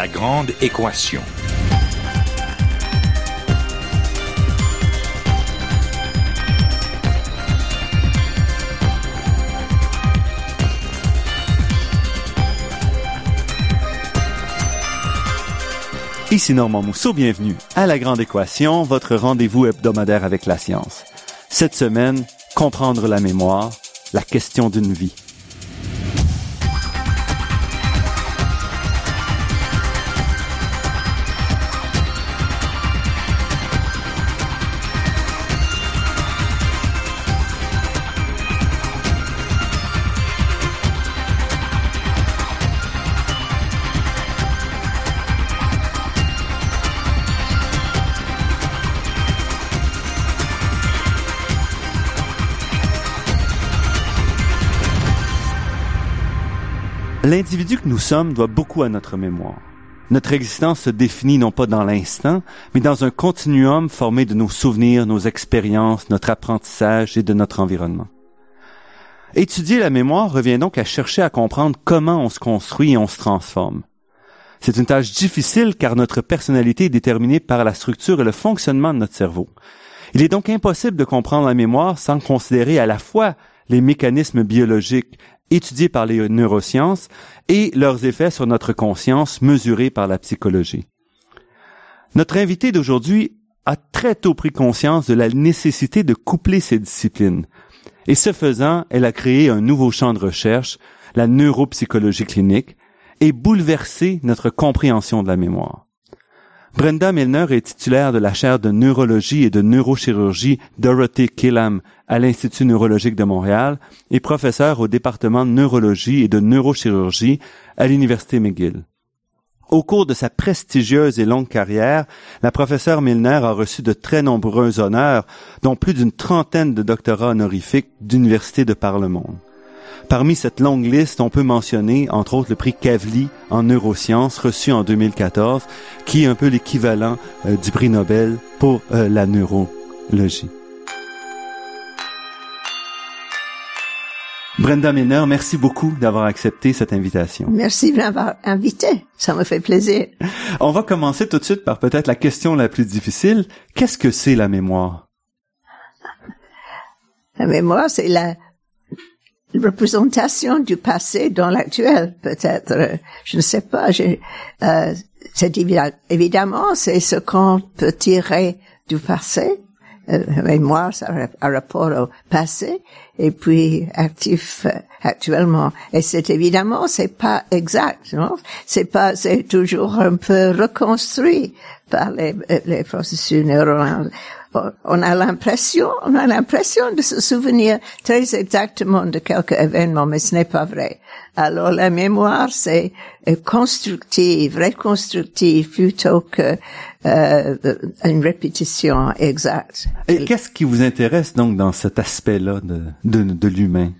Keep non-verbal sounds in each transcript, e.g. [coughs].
La grande équation. Ici Normand Mousseau, bienvenue à La Grande Équation, votre rendez-vous hebdomadaire avec la science. Cette semaine, comprendre la mémoire, la question d'une vie. L'individu que nous sommes doit beaucoup à notre mémoire. Notre existence se définit non pas dans l'instant, mais dans un continuum formé de nos souvenirs, nos expériences, notre apprentissage et de notre environnement. Étudier la mémoire revient donc à chercher à comprendre comment on se construit et on se transforme. C'est une tâche difficile car notre personnalité est déterminée par la structure et le fonctionnement de notre cerveau. Il est donc impossible de comprendre la mémoire sans considérer à la fois les mécanismes biologiques, étudiés par les neurosciences et leurs effets sur notre conscience mesurés par la psychologie. Notre invité d'aujourd'hui a très tôt pris conscience de la nécessité de coupler ces disciplines. Et ce faisant, elle a créé un nouveau champ de recherche, la neuropsychologie clinique, et bouleversé notre compréhension de la mémoire. Brenda Milner est titulaire de la chaire de neurologie et de neurochirurgie Dorothy Killam à l'Institut neurologique de Montréal et professeure au département de neurologie et de neurochirurgie à l'Université McGill. Au cours de sa prestigieuse et longue carrière, la professeure Milner a reçu de très nombreux honneurs, dont plus d'une trentaine de doctorats honorifiques d'universités de par le monde. Parmi cette longue liste, on peut mentionner, entre autres, le prix Kavli en neurosciences reçu en 2014, qui est un peu l'équivalent euh, du prix Nobel pour euh, la neurologie. Brenda Milner, merci beaucoup d'avoir accepté cette invitation. Merci de m'avoir invité. Ça me fait plaisir. [laughs] On va commencer tout de suite par peut-être la question la plus difficile. Qu'est-ce que c'est la mémoire? La mémoire, c'est la représentation du passé dans l'actuel, peut-être. Je ne sais pas. Euh, c'est évidemment, c'est ce qu'on peut tirer du passé. Euh, mémoire, ça a rapport au passé, et puis actif euh, actuellement. Et c'est évidemment, c'est pas exact, non? C'est pas, c'est toujours un peu reconstruit par les, les processus neuronaux on a l'impression, on a l'impression de se souvenir très exactement de quelques événements, mais ce n'est pas vrai. Alors la mémoire, c'est constructive, reconstructive, plutôt que euh, une répétition exacte. Et qu'est-ce qui vous intéresse donc dans cet aspect-là de, de, de l'humain?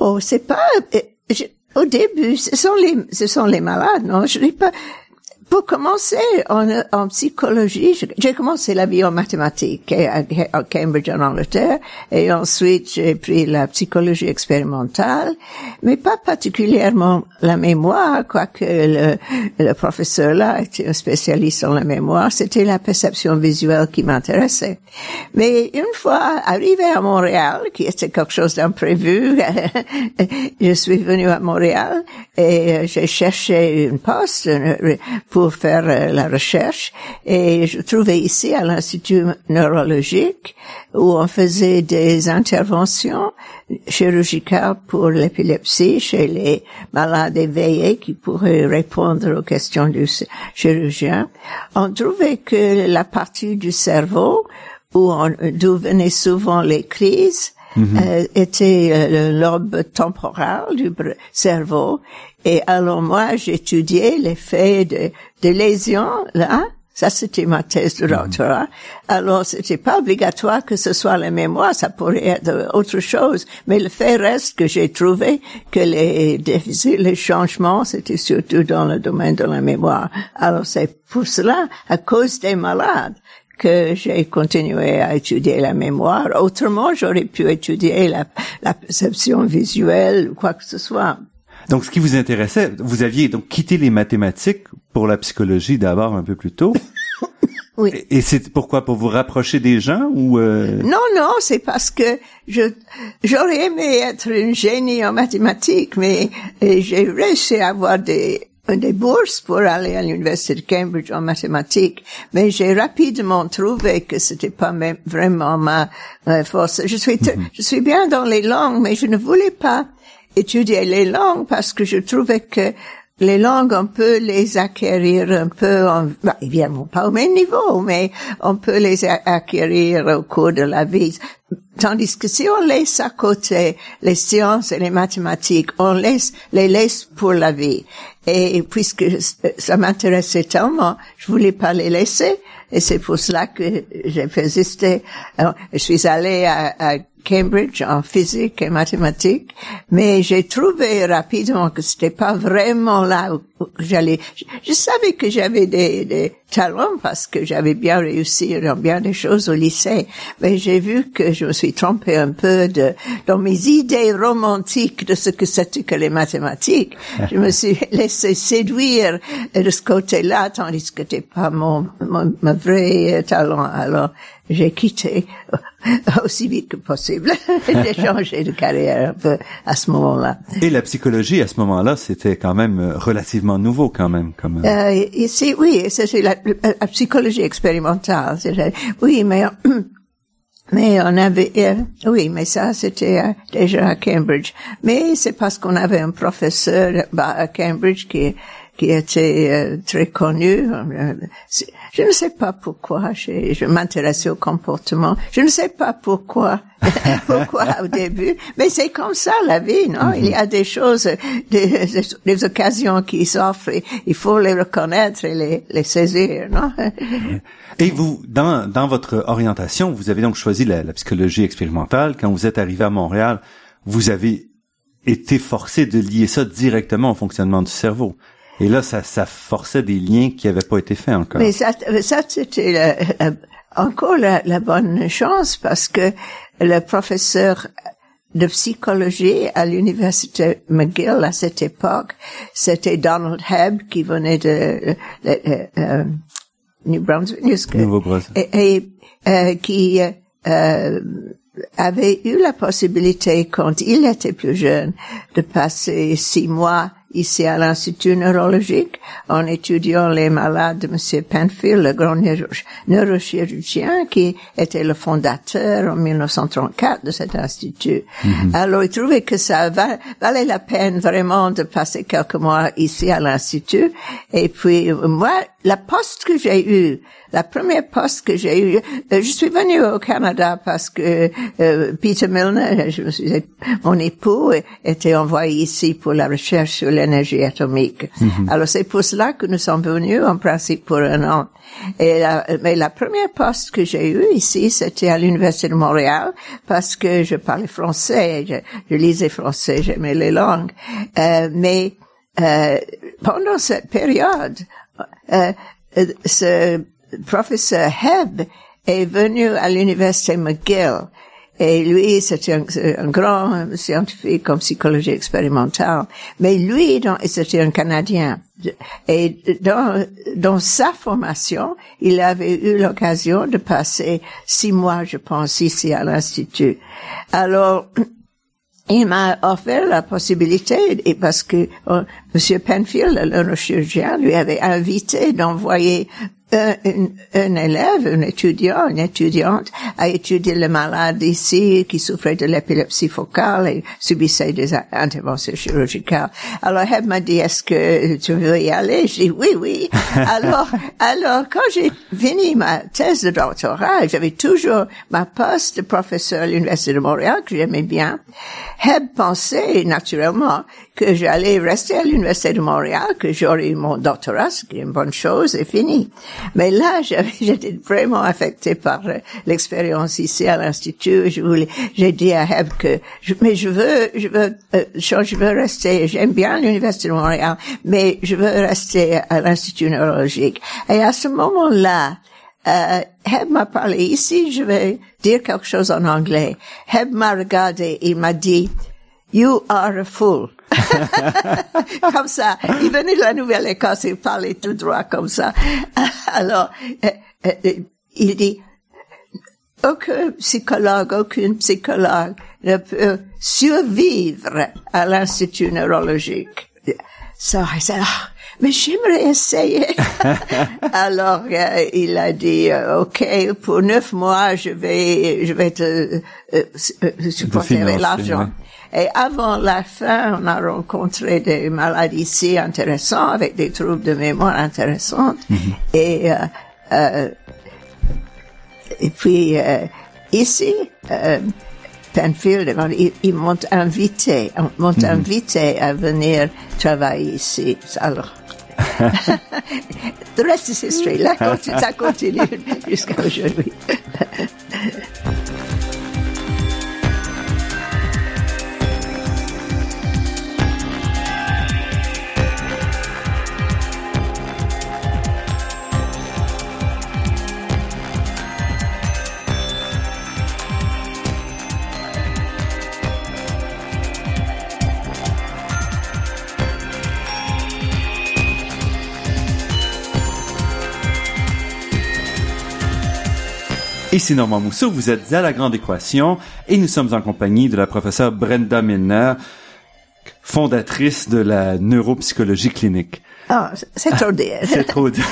Oh, c'est pas, au début, ce sont les, ce sont les malades, non? Je n'ai pas, pour commencer en, psychologie, j'ai commencé la vie en mathématiques à, Cambridge en Angleterre et ensuite j'ai pris la psychologie expérimentale, mais pas particulièrement la mémoire, quoique le, professeur là était un spécialiste en la mémoire, c'était la perception visuelle qui m'intéressait. Mais une fois arrivé à Montréal, qui était quelque chose d'imprévu, [laughs] je suis venu à Montréal et j'ai cherché une poste pour faire euh, la recherche et je trouvais ici à l'Institut neurologique où on faisait des interventions chirurgicales pour l'épilepsie chez les malades éveillés qui pourraient répondre aux questions du chirurgien. On trouvait que la partie du cerveau où d'où venaient souvent les crises, mm-hmm. euh, était euh, le lobe temporal du cerveau et alors moi, j'étudiais l'effet de, de lésions, là. Ça, c'était ma thèse de doctorat. Alors, c'était pas obligatoire que ce soit la mémoire, ça pourrait être autre chose. Mais le fait reste que j'ai trouvé que les déficits, les changements, c'était surtout dans le domaine de la mémoire. Alors, c'est pour cela, à cause des malades, que j'ai continué à étudier la mémoire. Autrement, j'aurais pu étudier la, la perception visuelle ou quoi que ce soit. Donc, ce qui vous intéressait, vous aviez donc quitté les mathématiques pour la psychologie d'abord un peu plus tôt. [coughs] Oui. Et c'est pourquoi? Pour vous rapprocher des gens ou euh... Non, non, c'est parce que je j'aurais aimé être une génie en mathématiques, mais j'ai réussi à avoir des des bourses pour aller à l'université de Cambridge en mathématiques, mais j'ai rapidement trouvé que c'était pas même vraiment ma, force. Je suis Mhm. je suis bien dans les langues, mais je ne voulais pas étudier les langues parce que je trouvais que les langues, on peut les acquérir un peu, en, bah, évidemment pas au même niveau, mais on peut les a- acquérir au cours de la vie. Tandis que si on laisse à côté les sciences et les mathématiques, on laisse, les laisse pour la vie. Et puisque ça m'intéressait tellement, je voulais pas les laisser. Et c'est pour cela que j'ai persisté. Je suis allée à, Cambridge en physique et mathématiques, mais j'ai trouvé rapidement que c'était pas vraiment là où où j'allais. Je, je savais que j'avais des, des talents parce que j'avais bien réussi dans bien des choses au lycée, mais j'ai vu que je me suis trompée un peu de, dans mes idées romantiques de ce que c'était que les mathématiques. je me suis [laughs] laissée séduire de ce côté-là, tandis que c'était pas mon, mon, mon vrai talent. Alors, j'ai quitté aussi vite que possible. [laughs] j'ai changé de carrière un peu à ce moment-là. Et la psychologie à ce moment-là, c'était quand même euh, relativement nouveau quand même. Comme, euh, Euh, ici, oui, c'était la, la psychologie expérimentale. Oui, mais [clears throat] mais on avait, euh, oui, mais ça c'était euh, déjà à Cambridge. Mais c'est parce qu'on avait un professeur bah, à Cambridge qui qui était euh, très connu. Je ne sais pas pourquoi. Je, m'intéressais au comportement. Je ne sais pas pourquoi. [laughs] pourquoi au début. Mais c'est comme ça la vie, non? Il y a des choses, des, occasions qui s'offrent. Il faut les reconnaître et les, saisir, non? Et vous, dans, dans votre orientation, vous avez donc choisi la psychologie expérimentale. Quand vous êtes arrivé à Montréal, vous avez été forcé de lier ça directement au fonctionnement du cerveau. Et là, ça, ça forçait des liens qui n'avaient pas été faits encore. Mais ça, ça c'était la- la- encore la, la bonne chance parce que le professeur de psychologie à l'université McGill à cette époque, c'était Donald Hebb qui venait de, de- de- euh, New Brunswick, et, et, euh, qui euh, avait eu la possibilité, quand il était plus jeune, de passer six mois ici à l'Institut neurologique en étudiant les malades de M. Penfield, le grand neuro- neurochirurgien qui était le fondateur en 1934 de cet institut. Alors, il trouvait que ça va- valait la peine vraiment de passer quelques mois ici à l'Institut. Et puis, moi, la poste que j'ai eue, la première poste que j'ai eue, euh, je suis venue au Canada parce que euh, Peter Milner, je me suis, mon époux, était envoyé ici pour la recherche sur l'énergie atomique. Alors c'est pour cela que nous sommes venus en principe pour un an. Et la, mais la première poste que j'ai eue ici, c'était à l'Université de Montréal parce que je parlais français, je, je lisais français, j'aimais les langues. Euh, mais euh, pendant cette période, euh, euh, ce professeur Hebb est venu à l'université McGill. Et lui, c'était un, grand scientifique en psychologie expérimentale. Mais lui, c'était un Canadien. Et dans, dans sa formation, il avait eu l'occasion de passer six mois, je pense, ici à l'Institut. Alors, il m'a offert la possibilité, et parce que euh, Monsieur Penfield, le neurochirurgien, lui avait invité d'envoyer un, un- élève, un étudiant, une étudiante, à étudier le malade ici qui souffrait de l'épilepsie focale et subissait des a- interventions chirurgicales. Alors, elle m'a dit, est-ce que tu veux y aller? Je dis, oui, oui. [laughs] alors, alors, quand j'ai fini ma thèse de doctorat, j'avais toujours ma poste de professeur à l'Université de Montréal, que j'aimais bien. Heb pensait, naturellement, que j'allais rester à l'Université de Montréal, que j'aurais eu mon doctorat, ce qui est une bonne chose, et fini. Mais là, [laughs] j'étais vraiment affectée par euh, l'expérience ici à l'Institut. Je voulais, j'ai dit à Heb que, je- mais je veux, je veux, euh, je veux rester, j'aime bien l'Université de Montréal, mais je veux rester à l'Institut neurologique. Et à ce moment-là, euh, Heb m'a parlé ici, je vais dire quelque chose en anglais. Heb m'a regardé, il m'a dit, You are a fool. [laughs] comme ça. Il venait de la Nouvelle-Écosse, il parlait tout droit comme ça. [laughs] Alors, euh, euh, il dit, aucun psychologue, aucune psychologue ne peut survivre à l'Institut neurologique. So, ah, mais j'aimerais essayer. [laughs] Alors euh, il a dit, euh, ok, pour neuf mois, je vais, je vais te euh, supporter l'argent. Et avant la fin, on a rencontré des maladies si intéressantes, avec des troubles de mémoire intéressants. Mm-hmm. Et et puis ici, Penfield, ils, m'ont invité, m'ont mm-hmm. invité à venir travailler ici. Alors, [laughs] The rest is history. La [laughs] ça continue [laughs] jusqu'à aujourd'hui. Ici Normand Mousseau, vous êtes à La Grande Équation et nous sommes en compagnie de la professeure Brenda Milner, fondatrice de la neuropsychologie clinique. Ah, c'est trop dire. [laughs] c'est trop dire.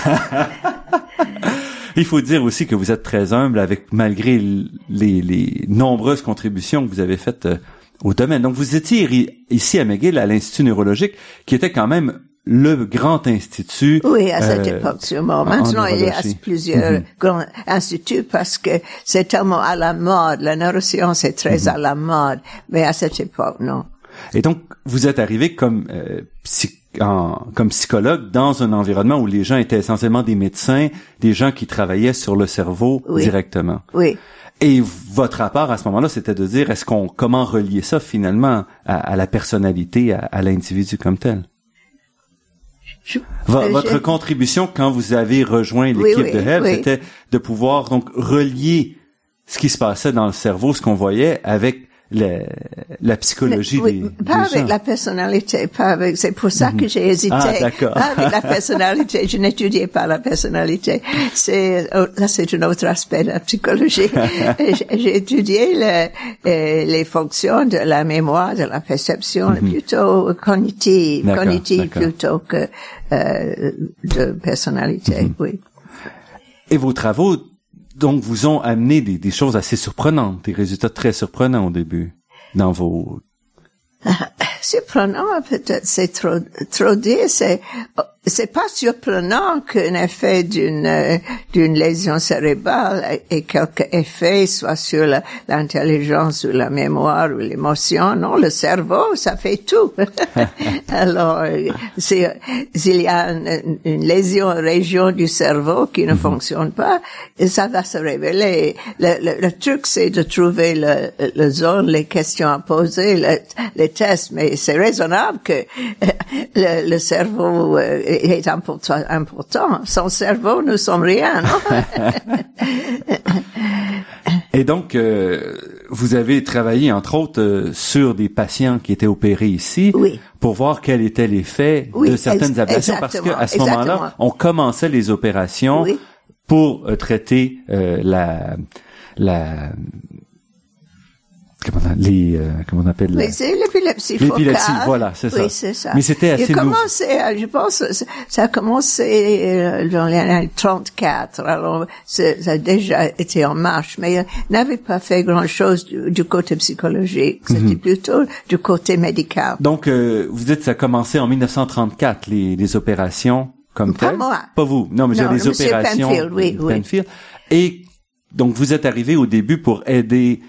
Il faut dire aussi que vous êtes très humble avec malgré les, les nombreuses contributions que vous avez faites euh, au domaine. Donc vous étiez ici à McGill à l'Institut neurologique qui était quand même le grand institut. Oui, à cette euh, époque sûrement. Maintenant, il y a plusieurs mhm. grands instituts parce que c'est tellement à la mode. La neuroscience est très mhm. à la mode, mais à cette époque, non. Et donc, vous êtes arrivé comme euh, comme psychologue dans un environnement où les gens étaient essentiellement des médecins, des gens qui travaillaient sur le cerveau directement. Oui. Et votre rapport à ce moment-là, c'était de dire est-ce qu'on comment relier ça finalement à, la personnalité, à l'individu comme tel? Votre contribution quand vous avez rejoint l'équipe de Help, c'était de pouvoir donc relier ce qui se passait dans le cerveau, ce qu'on voyait, avec la, la psychologie oui, des, pas avec la personnalité, pas avec. C'est pour ça que j'ai hésité. Ah, d'accord. Pas avec la personnalité. Je n'étudiais pas la personnalité. C'est oh, là, c'est un autre aspect de la psychologie. [laughs] j'ai étudié le, euh, les fonctions de la mémoire, de la perception, mhm. plutôt cognitive, cognitive plutôt que euh, de personnalité. Mhm. Oui. Et vos travaux donc vous ont amené des, des choses assez surprenantes, des résultats très surprenants au début dans vos [laughs] surprenant peut-être c'est trop trop dit c'est c'est pas surprenant qu'un effet d'une euh, d'une lésion cérébrale ait quelque effet soit sur l'intelligence ou la mémoire ou l'émotion. Non, le cerveau, ça fait tout. [laughs] Alors, euh, s'il y a une, lésion, région du cerveau qui ne mhm. fonctionne pas, ça va se révéler. Le, le, truc, c'est de trouver le, le, zone, les questions à poser, les tests, mais c'est raisonnable que le, le cerveau euh, est important, important. Sans cerveau, nous sommes rien. [laughs] Et donc, euh, vous avez travaillé, entre autres, euh, sur des patients qui étaient opérés ici pour voir quel était l'effet de certaines ablations, parce qu'à ce moment-là, on commençait les opérations pour euh, traiter la la comment on, les euh, comment on appelle l'épilepsie l'épilepsie voilà c'est ça. Oui, c'est ça. Mais c'était assez commencé euh, je pense ça a commencé euh, dans les années 34 alors ça a déjà été en marche mais n'avait pas fait grand chose du, côté psychologique. C'était mhm. plutôt du côté médical. Donc vous dites ça a commencé en 1934 les, les opérations comme pas moi. Pas vous. Non mais j'ai les opérations Penfield, oui, Penfield. et donc vous êtes arrivé au début pour aider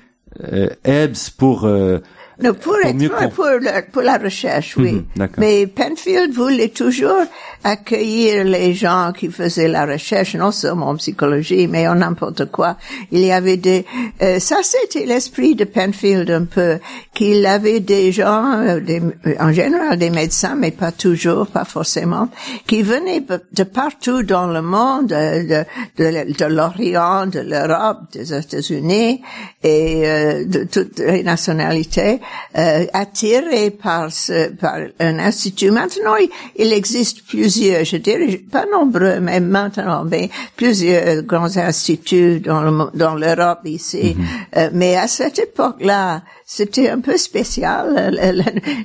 euh, EBS pour euh, non, pour, pour, pour, pour, la recherche, oui. Mhm, Mais Penfield voulait toujours accueillir les gens qui faisaient la recherche, non seulement en psychologie, mais en n'importe quoi. Il y avait des, euh, ça c'était l'esprit de Penfield un peu, qu'il avait des gens, euh, des, en général des médecins, mais pas toujours, pas forcément, qui venaient de partout dans le monde, de, de, de l'Orient, de l'Europe, des États-Unis et euh, de toutes les nationalités euh, attiré par, ce, par un institut. Maintenant, il, existe plusieurs, je dirais pas nombreux, mais maintenant, mais plusieurs grands instituts dans, dans l'Europe ici. Mhm. Euh, mais à cette époque-là, c'était un peu spécial,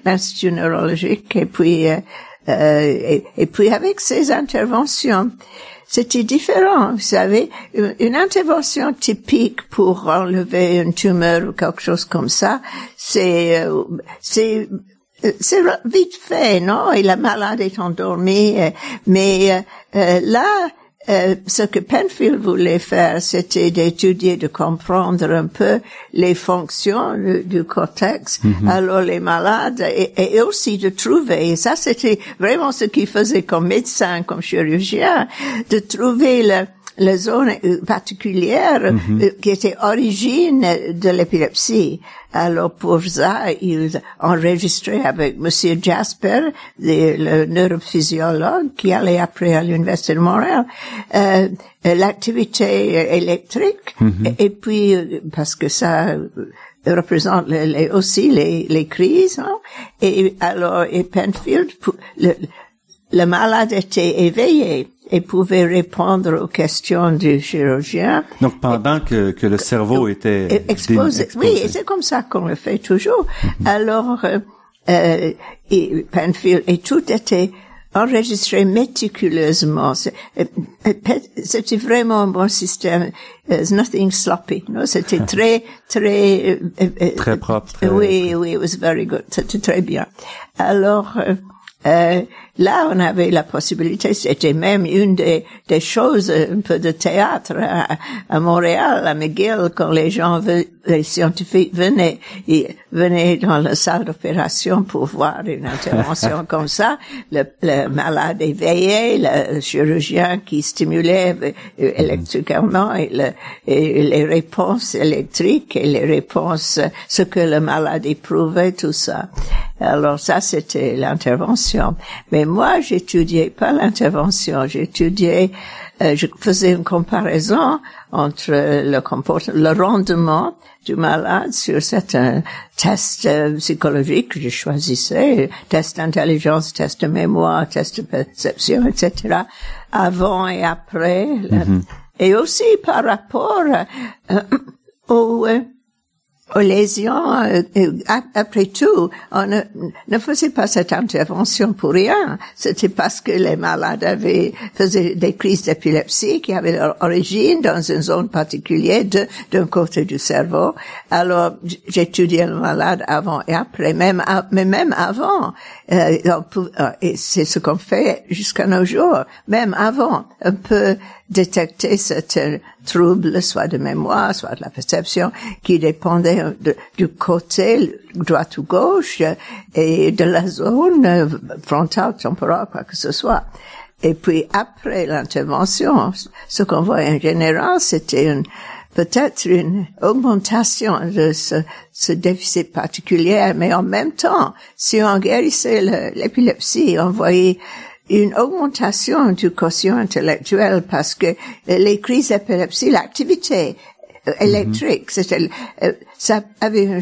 l'Institut neurologique, et puis, euh, et, et, puis avec ses interventions c'était différent. Vous savez, une intervention typique pour enlever une tumeur ou quelque chose comme ça, c'est euh, c'est c'est vite fait, non? Et la malade est endormie, euh, mais euh, là, euh, ce que Penfield voulait faire, c'était d'étudier, de comprendre un peu les fonctions du, cortex, mhm. alors les malades, et, aussi de trouver, et ça c'était vraiment ce qu'il faisait comme médecin, comme chirurgien, de trouver le, la zone euh, particulière mhm. euh, qui était origine de l'épilepsie. Alors pour ça, ils enregistré avec Monsieur Jasper, le, neurophysiologue qui allait après à l'université de Montréal, euh, l'activité électrique mhm. et, puis parce que ça représente les, aussi les, les crises. Hein, et alors et Penfield, le, le malade était éveillé et pouvait répondre aux questions du chirurgien. Donc pendant que, que le cerveau était exposé. Oui, c'est comme ça qu'on le fait toujours. Mhm. Alors, euh, euh, et Penfield, et tout était enregistré méticuleusement. Euh, c'était vraiment un bon système. There's nothing sloppy. No? C'était [laughs] très, très... très propre. oui, oui, it was very good. C'était très bien. Alors, euh, là, on avait la possibilité, c'était même une des, des choses, un peu de théâtre à, Montréal, à McGill, quand les gens, les scientifiques venaient, ils venaient dans la salle d'opération pour voir une intervention [laughs] comme ça, le, le, malade éveillé, le chirurgien qui stimulait euh, électriquement et, le, et les réponses électriques et les réponses, ce que le malade éprouvait, tout ça. Alors ça, c'était l'intervention. Mais moi, j'étudiais pas l'intervention, j'étudiais, euh, je faisais une comparaison entre le comportement, le rendement du malade sur certains tests euh, psychologiques que je choisissais, test d'intelligence, test de mémoire, test de perception, etc., avant et après, mm-hmm. et aussi par rapport euh, au aux lésions, euh, euh, après tout, on ne, ne, faisait pas cette intervention pour rien. C'était parce que les malades avaient faisaient des crises d'épilepsie qui avaient leur origine dans une zone particulière d'un côté du cerveau. Alors, j'étudiais le malade avant et après, même, mais même avant. Euh, et c'est ce qu'on fait jusqu'à nos jours. Même avant, on peut détecter ce trouble, soit de mémoire, soit de la perception, qui dépendait du côté droit ou gauche et de la zone frontale, temporale, quoi que ce soit. Et puis après l'intervention, ce qu'on voit en général, c'était une peut-être une augmentation de ce, ce, déficit particulier, mais en même temps, si on guérissait l'épilepsie, on voyait une augmentation du quotient intellectuel parce que les crises d'épilepsie, l'activité euh, électrique, c'était, euh, ça avait un,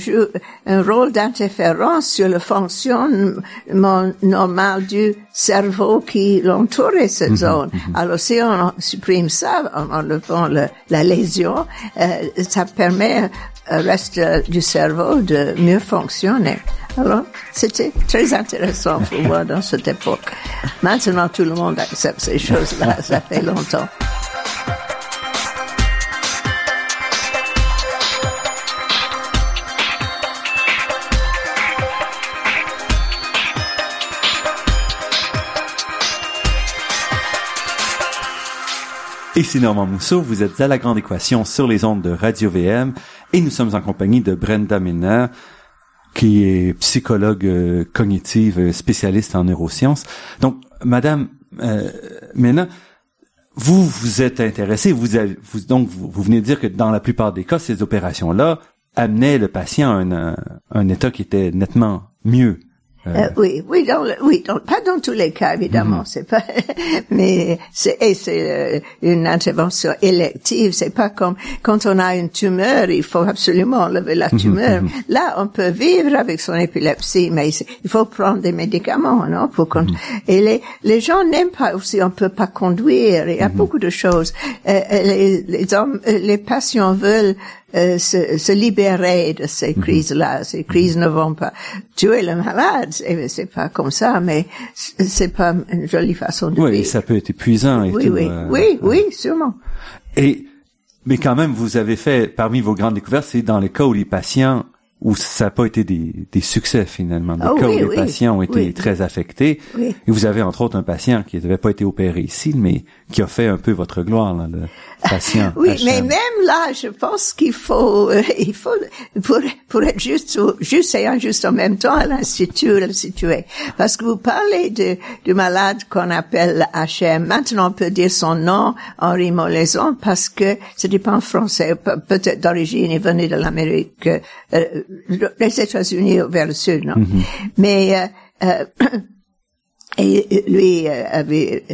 un rôle d'interférence sur le fonctionnement normal du cerveau qui l'entourait cette mhm, zone. Mhm. Alors si on supprime ça en enlevant la lésion, euh, ça permet au reste du cerveau de mieux fonctionner. Alors, c'était très intéressant pour moi dans cette époque. Maintenant, tout le monde accepte ces choses-là, [laughs] ça fait longtemps. Ici Normand Mousseau, vous êtes à La Grande Équation sur les ondes de Radio VM et nous sommes en compagnie de Brenda Milner, qui est psychologue euh, cognitive, euh, spécialiste en neurosciences. Donc, Madame euh, maintenant, vous vous êtes intéressé, vous, avez, vous donc vous, venez de dire que dans la plupart des cas, ces opérations-là amenaient le patient à un, un état qui était nettement mieux. Euh, oui, oui, dans le, oui, dans, pas dans tous les cas évidemment, Mhm. c'est pas, [laughs] mais c'est et c'est euh, une intervention élective. C'est pas comme quand on a une tumeur, il faut absolument enlever la [laughs] tumeur. Là, on peut vivre avec son épilepsie, mais il faut prendre des médicaments, non, pour. Mhm. Et les les gens n'aiment pas aussi, on peut pas conduire. Il y a Mhm. beaucoup de choses. Euh, euh, les les hommes, euh, les patients veulent euh, se, se libérer de ces Mhm. crises-là. Ces crises ne vont pas tuer le malade, c'est c'est pas comme ça, mais c'est pas une jolie façon de Oui, vivre. ça peut être épuisant et oui, tout. oui, euh, oui, oui, sûrement. Et mais quand même, vous avez fait parmi vos grandes découvertes, c'est dans les cas où les patients où ça n'a pas été des, des succès finalement, des Oh, cas oui, où les oui, patients ont été oui. très affectés. Oui. Et vous avez entre autres un patient qui n'avait pas été opéré ici, mais qui a fait un peu votre gloire, là, le patient. Oui, HM. mais même là, je pense qu'il faut, euh, il faut, pour, pour être juste, juste et injuste en même temps, à l'institut, le situer. Parce que vous parlez de, du malade qu'on appelle HM. Maintenant, on peut dire son nom, Henri Molaison, parce que c'était pas en français, pe- peut-être d'origine, il venait de l'Amérique, euh, les États-Unis vers le sud, non? Mais, euh, euh, [coughs] et lui euh, avait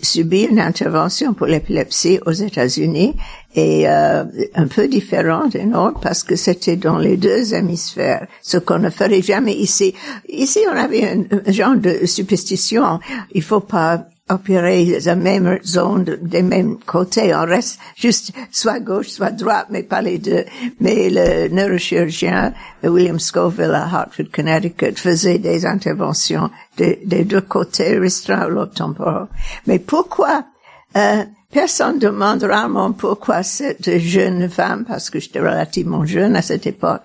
subi une intervention pour l'épilepsie aux États-Unis et euh, un peu différente et non parce que c'était dans les deux hémisphères, ce qu'on ne ferait jamais ici. Ici, on avait un genre de superstition. Il faut pas opérer la même zone de- des mêmes côtés. On reste juste soit gauche, soit droite, mais pas les deux. Mais le neurochirurgien William Scoville à Hartford, Connecticut faisait des interventions des, deux côtés restreints au lobe temporal. Mais pourquoi euh, Personne demande rarement pourquoi cette jeune femme, parce que j'étais relativement jeune à cette époque,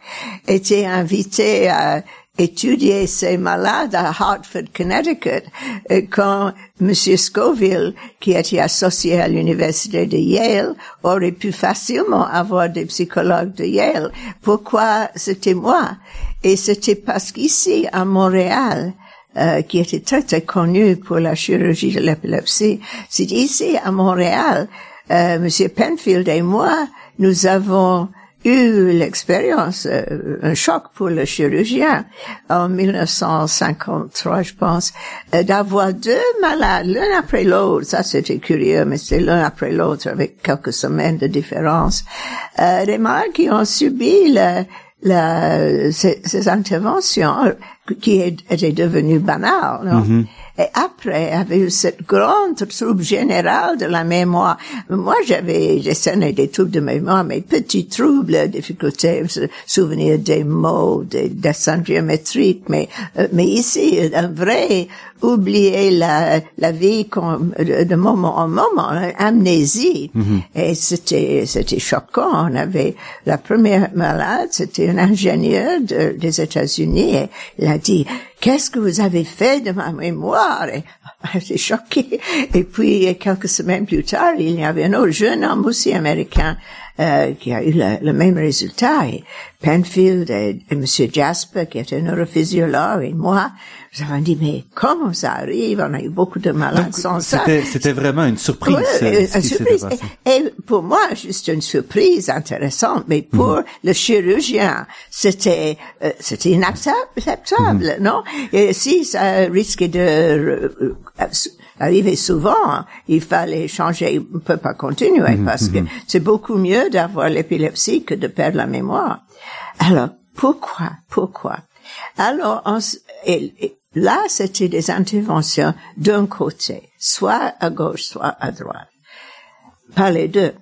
était invitée à étudier ces malades à Hartford, Connecticut, euh, quand Monsieur Scoville, qui était associé à l'université de Yale, aurait pu facilement avoir des psychologues de Yale. Pourquoi c'était moi? Et c'était parce qu'ici, à Montréal, euh, qui était très très connu pour la chirurgie de l'épilepsie. C'est ici à Montréal, euh, Monsieur Penfield et moi, nous avons eu l'expérience, euh, un choc pour le chirurgien en 1953, je pense, euh, d'avoir deux malades l'un après l'autre. Ça, c'était curieux, mais c'est l'un après l'autre avec quelques semaines de différence. Euh, des malades qui ont subi le, la, ces, ces interventions qui est- étaient devenues banales, non? Et après, avait eu cette grande trouble générale de la mémoire. Moi, j'avais, cerné des troubles de mémoire, mais petits troubles, difficultés, se souvenir des mots, des dessins géométriques, mais, euh, mais ici, un vrai, oublier la, la vie de, moment en moment, hein, amnésie. Et c'était, c'était choquant. On avait la première malade, c'était un ingénieur de- des États-Unis et il a dit, qu'est-ce que vous avez fait de ma mémoire? Et [laughs] j'étais choquée. Et puis, quelques semaines plus tard, il y avait un autre jeune homme aussi américain, euh, qui a eu le, le même résultat. Et Penfield et, et Monsieur Jasper, qui était neurophysiologue, et moi, nous avons dit, mais comment ça arrive? On a eu beaucoup de malades sans ça. C'était, vraiment une surprise. Oui, euh, euh, une surprise. Et, et pour moi, juste une surprise intéressante, mais pour Mhm. le chirurgien, c'était euh, c'était inacceptable, Mhm. non? Et si ça risquait de euh, arriver souvent, il fallait changer, on peut pas continuer Mhm, parce que c'est beaucoup mieux d'avoir l'épilepsie que de perdre la mémoire. Alors, pourquoi Pourquoi? Alors, on et- et là, c'était des interventions d'un côté, soit à gauche, soit à droite pas les deux.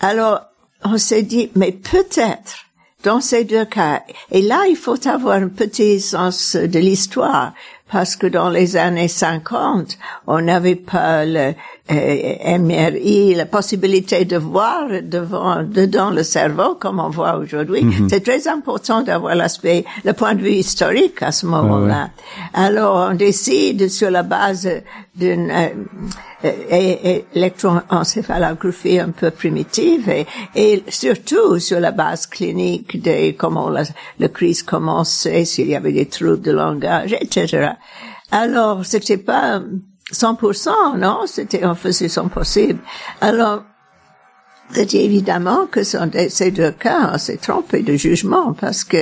Alors, on s'est dit, mais peut-être, dans ces deux cas, et là, il faut avoir un petit sens de l'histoire, parce que dans les années 50, on n'avait pas le euh, MRI, la possibilité de voir devant, dedans le cerveau comme on voit aujourd'hui. C'est très important d'avoir l'aspect, le point de vue historique à ce moment-là. Alors, on décide sur la base d'une euh, é- électroencéphalographie un peu primitive et, et surtout sur la base clinique de comment la, la crise commençait, s'il y avait des troubles de langage, etc. Alors, c'était pas 100%, non? C'était, on faisait son possible. Alors, évidemment que ces deux cas, on s'est trompé de jugement parce que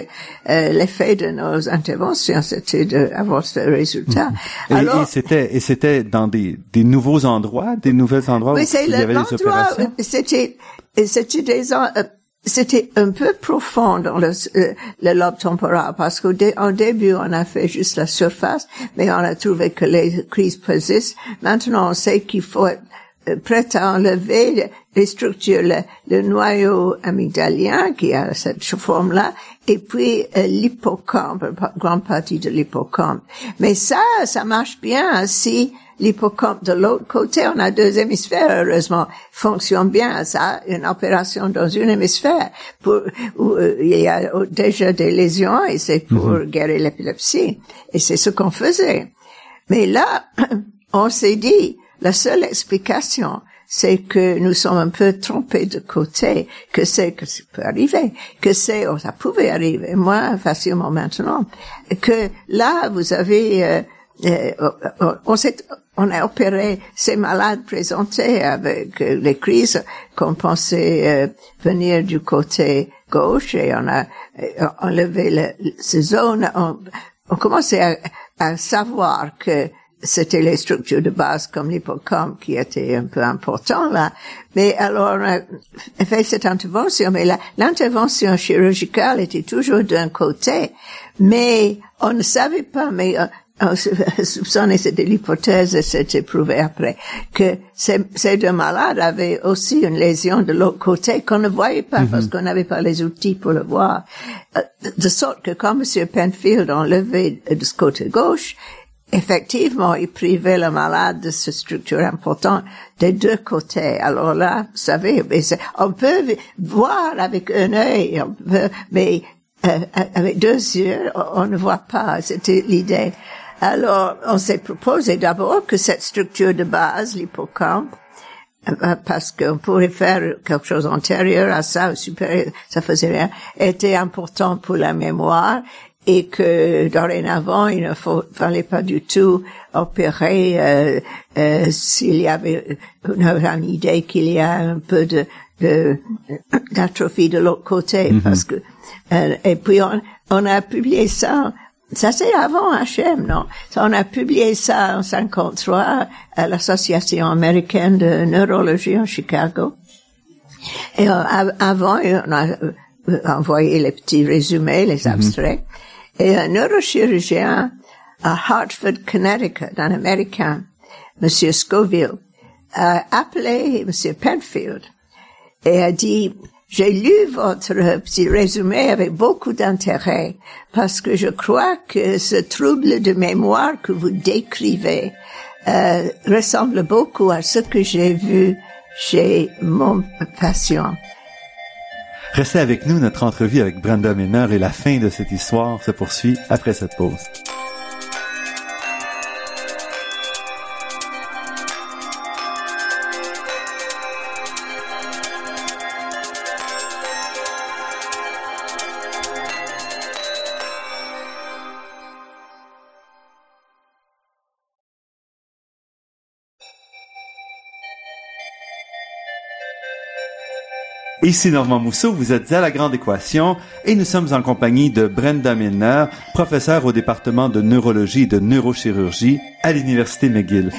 euh, l'effet de nos interventions, c'était d'avoir ce résultat. Et, Alors, et c'était et c'était dans des, des nouveaux endroits, des nouveaux endroits oui, où il y avait des opérations? C'était c'était des euh, c'était un peu profond dans le, euh, le lobe temporal parce qu'au début on a fait juste la surface, mais on a trouvé que les crises persistent. Maintenant on sait qu'il faut être euh, prêt à enlever les structures, le, noyau amygdalien qui a cette forme-là, et puis euh, l'hippocampe, grande partie de l'hippocampe. Mais ça, ça marche bien si l'hippocampe de l'autre côté, on a deux hémisphères, heureusement, fonctionne bien. Ça, une opération dans une hémisphère pour, où euh, il y a déjà des lésions et c'est pour mhm. guérir l'épilepsie. Et c'est ce qu'on faisait. Mais là, [clears throat] on s'est dit, la seule explication, c'est que nous sommes un peu trompés de côté, que c'est que ça peut arriver, que c'est, oh, ça pouvait arriver, moins facilement maintenant, que là, vous avez, euh, euh, oh, oh, on s'est, on a opéré ces malades présentés avec les crises qu'on pensait euh, venir du côté gauche et on a enlevé ces zones, on, on commençait à savoir que c'était les structures de base comme l'hippocampe qui étaient un peu important là. Mais alors, on a fait cette intervention, mais l'intervention chirurgicale était toujours d'un côté, mais on ne savait pas, mais euh, on, [laughs] soupçonnait, c'était l'hypothèse, c'était prouvé après, que ces, ces, deux malades avaient aussi une lésion de l'autre côté qu'on ne voyait pas parce mhm. qu'on n'avait pas les outils pour le voir. Euh, de sorte que quand M. Penfield enlevait de ce côté gauche, effectivement, il privait le malade de cette structure importante des deux côtés. Alors là, vous savez, on peut voir avec un œil, mais euh, avec deux yeux, on ne voit pas. C'était l'idée. Alors, on s'est proposé d'abord que cette structure de base, l'hippocampe, euh, parce qu'on pourrait faire quelque chose antérieur à ça, supérieur, ça faisait rien, était important pour la mémoire et que dorénavant il ne faut, fallait pas du tout opérer euh, euh, s'il y avait une, idée qu'il y a un peu de d'atrophie de, l'autre côté mhm. parce que euh, et puis on, on a publié ça ça c'est avant HM, non? On a publié ça en 53 à l'Association américaine de neurologie en Chicago. Et avant, on a envoyé les petits résumés, les mhm. abstraits. Et un neurochirurgien à Hartford, Connecticut, un Américain, Monsieur Scoville, a appelé Monsieur Penfield et a dit, j'ai lu votre petit résumé avec beaucoup d'intérêt parce que je crois que ce trouble de mémoire que vous décrivez euh, ressemble beaucoup à ce que j'ai vu chez mon patient. Restez avec nous, notre entrevue avec Brenda Miner et la fin de cette histoire se poursuit après cette pause. Ici Normand Mousseau, vous êtes à La Grande Équation et nous sommes en compagnie de Brenda Milner, professeure au département de neurologie et de neurochirurgie à l'Université McGill.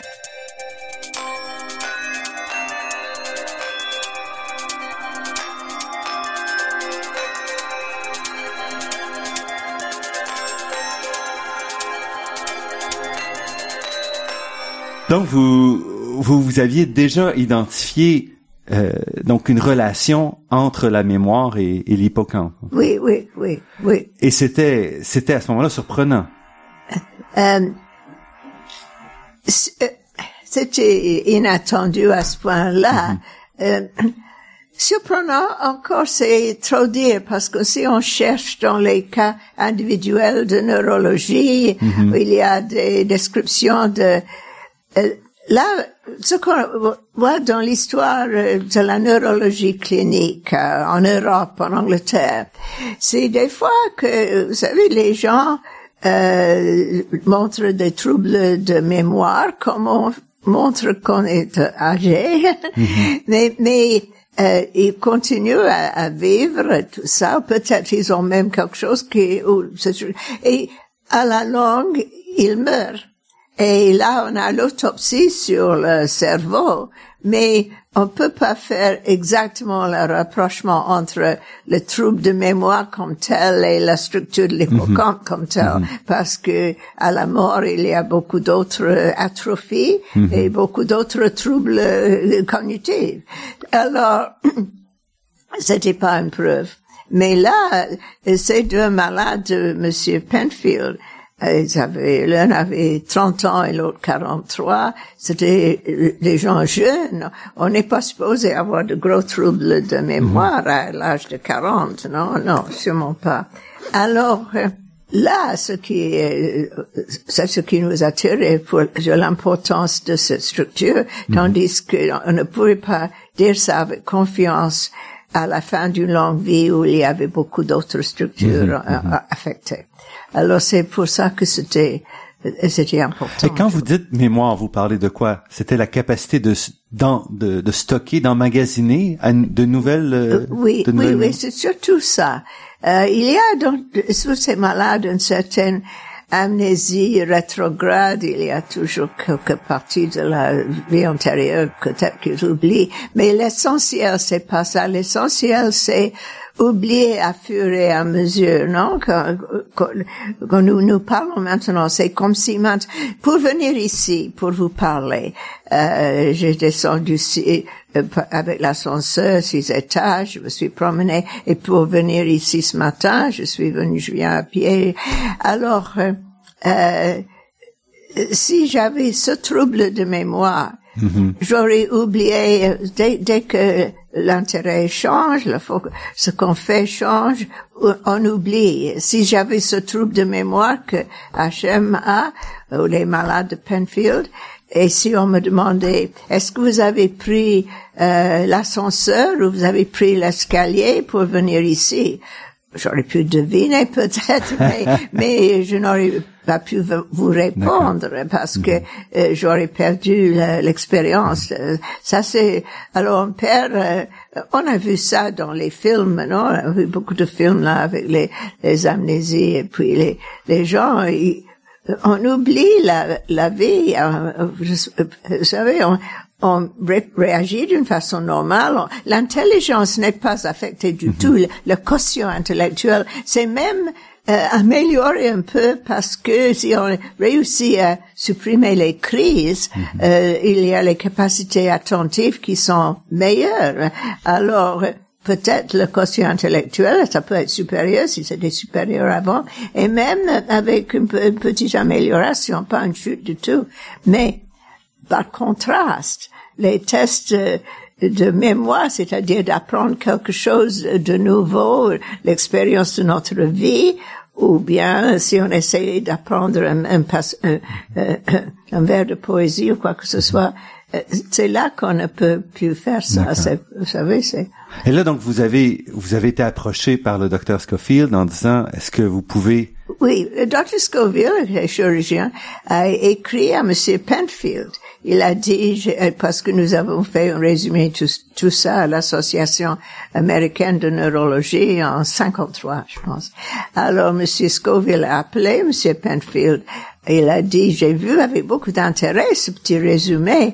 Donc vous, vous, vous aviez déjà identifié euh, donc une relation entre la mémoire et, et l'hippocampe. Oui, oui, oui, oui. Et c'était, c'était à ce moment-là surprenant. Euh, euh c'était inattendu à ce point-là. Mm-hmm. euh, surprenant encore, c'est trop dire parce que si on cherche dans les cas individuels de neurologie, où il y a des descriptions de euh, là, ce qu'on voit dans l'histoire de la neurologie clinique euh, en Europe, en Angleterre, c'est des fois que, vous savez, les gens euh, montrent des troubles de mémoire, comme on montre qu'on est âgé, mm-hmm. [laughs] mais, mais euh, ils continuent à, à, vivre tout ça. Peut-être ils ont même quelque chose qui, ou, et à la longue, ils meurent. Et là, on a l'autopsie sur le cerveau, mais on peut pas faire exactement le rapprochement entre le trouble de mémoire comme tel et la structure de l'hippocampe mhm. comme tel, mhm. parce que à la mort il y a beaucoup d'autres atrophies mhm. et beaucoup d'autres troubles euh, cognitifs. Alors, [clears throat] c'était pas une preuve. Mais là, ces deux malades, Monsieur Penfield, ils avaient, l'un avait 30 ans et l'autre 43. C'était des gens jeunes. On n'est pas supposé avoir de gros troubles de mémoire à l'âge de 40. Non, non, sûrement pas. Alors, là, ce qui est, c'est ce qui nous a tiré pour l'importance de cette structure, mhm. tandis qu'on ne pouvait pas dire ça avec confiance à la fin d'une longue vie où il y avait beaucoup d'autres structures mhm, euh, mhm. affectées. Alors c'est pour ça que c'était c'était important. Et quand vous dites mémoire, vous parlez de quoi? C'était la capacité de, de, de stocker, d'emmagasiner de nouvelles. Euh, oui, oui, oui, c'est surtout ça. Euh, il y a donc sur ces malades une certaine amnésie rétrograde. Il y a toujours quelques parties de la vie antérieure peut-être qu'ils oublient, mais l'essentiel c'est pas ça. L'essentiel c'est oublier à fur et à mesure, non? Quand, quand, nous nous parlons maintenant, c'est comme si maintenant, pour venir ici, pour vous parler, euh, j'ai descendu euh, avec l'ascenseur, six étages, je me suis promené, et pour venir ici ce matin, je suis venu, je viens à pied. Alors, euh si j'avais ce trouble de mémoire, mm-hmm. j'aurais oublié dès, dès que l'intérêt change, ce qu'on fait change, on oublie. Si j'avais ce trouble de mémoire que HM a, ou les malades de Penfield, et si on me demandait, est-ce que vous avez pris euh, l'ascenseur ou vous avez pris l'escalier pour venir ici? J'aurais pu deviner [laughs] peut-être, mais, [laughs] mais je n'aurais pas pu vous répondre parce que mhm. euh, j'aurais perdu l'expérience. Euh, ça c'est alors on perd. Euh, on a vu ça dans les films, non? On a vu beaucoup de films là avec les, les amnésies et puis les, les gens. on oublie la, la vie. Vous savez, on, on réagit d'une façon normale. L'intelligence n'est pas affectée du mhm. tout. Le, quotient intellectuel, c'est même euh, amélioré un peu parce que si on réussit à supprimer les crises, mhm. euh, il y a les capacités attentives qui sont meilleures. Alors, peut-être le quotient intellectuel, ça peut être supérieur si c'était supérieur avant, et même avec une, une petite amélioration, pas une chute du tout. Mais par contraste, les tests de mémoire, c'est-à-dire d'apprendre quelque chose de nouveau, l'expérience de notre vie, ou bien si on essaie d'apprendre un, un, un, vers de poésie ou quoi que ce soit, euh, c'est là qu'on ne peut plus faire ça. Vous savez, c'est. Et là, donc, vous avez vous avez été approché par le docteur Scofield en disant, est-ce que vous pouvez oui, le Dr. Scoville, le chirurgien, a écrit à Monsieur Penfield. Il a dit, euh, parce que nous avons fait un résumé tout, tout ça à l'Association américaine de neurologie en 53, je pense. Alors, Monsieur Scoville a appelé Monsieur Penfield il a dit, j'ai vu avec beaucoup d'intérêt ce petit résumé,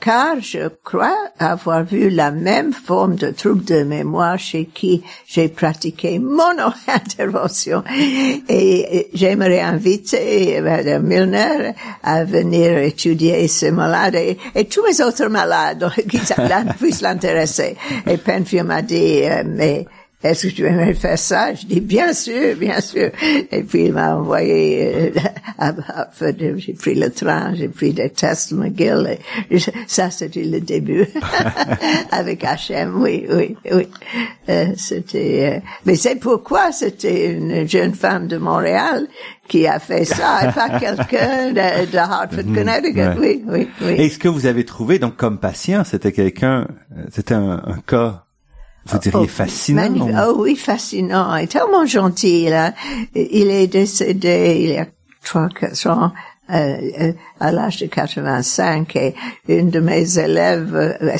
car je crois avoir vu la même forme de trouble de mémoire chez qui j'ai pratiqué mon [laughs] intervention. Et j'aimerais inviter Mme Milner à venir étudier ces malades et, tous mes autres malades [laughs] qui puissent l'intéresser. Et Penfield m'a dit, euh, mais est-ce que tu aimerais faire ça? Je dis, bien sûr, bien sûr. Et puis, il m'a envoyé, euh, j'ai pris le train, j'ai pris des tests McGill. Et ça, c'était le début. [laughs] [laughs] Avec H.M., oui, oui, oui. Euh, c'était, euh, mais c'est pourquoi c'était une jeune femme de Montréal qui a fait ça, et pas [laughs] quelqu'un de, de, Hartford, mhm. Connecticut. Oui, oui, oui. Et ce que vous avez trouvé, donc, comme patient, c'était quelqu'un, c'était un, un cas vous diriez oh, fascinant. Oh oui, fascinant. Il est tellement gentil. Là. Il est décédé il y a trois, quatre ans euh, à l'âge de 85 et une de mes élèves, euh,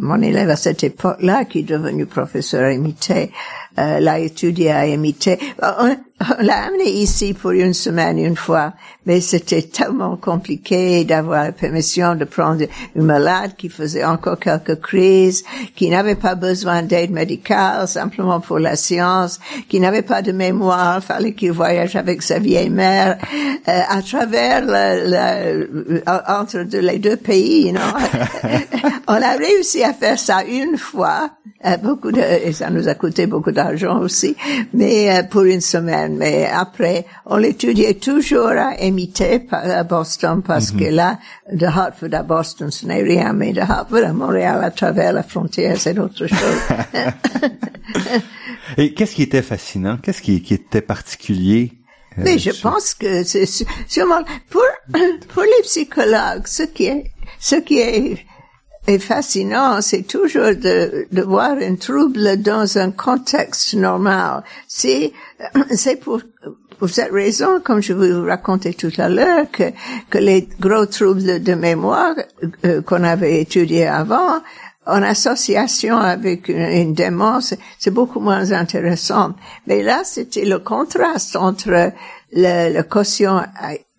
mon élève à cette époque-là, qui est devenu professeur imité, euh, l'a étudié à imiter. On, on l'a amené ici pour une semaine une fois, mais c'était tellement compliqué d'avoir la permission de prendre une malade qui faisait encore quelques crises, qui n'avait pas besoin d'aide médicale, simplement pour la science, qui n'avait pas de mémoire, fallait qu'il voyage avec sa vieille mère euh, à travers le, entre les deux pays. Non [laughs] on a réussi à faire ça une fois, euh, beaucoup de, et ça nous a coûté beaucoup d'argent aussi, mais euh, pour une semaine. Mais après, on l'étudiait toujours à imiter à Boston parce mhm. que là, de Hartford à Boston, ce n'est rien, mais de Hartford à Montréal à travers la frontière, c'est autre chose. [laughs] et qu'est-ce qui était fascinant? Qu'est-ce qui, qui était particulier? Euh, mais je pense que c'est sûrement pour [clears throat] pour les psychologues, ce qui est ce qui est est fascinant, c'est toujours de, de voir un trouble dans un contexte normal. C'est, [clears throat] c'est pour, pour cette raison, comme je vous racontais tout à l'heure, que, que les gros troubles de mémoire euh, qu'on avait étudiés avant, en association avec une, démence, c'est beaucoup moins intéressant. Mais là, c'était le contraste entre le, le quotient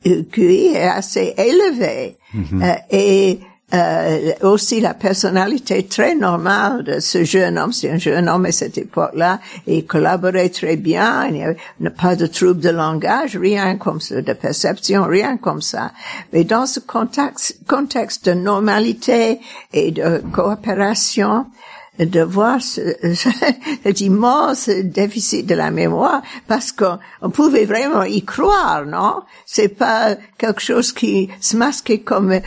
QI est assez élevé mm-hmm. euh, et euh, aussi la personnalité très normale de ce jeune homme. C'est un jeune homme à cette époque-là. il collaborait très bien. Il n'y avait pas de trouble de langage, rien comme ça, de perception, rien comme ça. Mais dans ce contexte, contexte de normalité et de coopération, de voir ce, cet immense déficit de la mémoire parce qu'on pouvait vraiment y croire, non? C'est pas quelque chose qui se masquait comme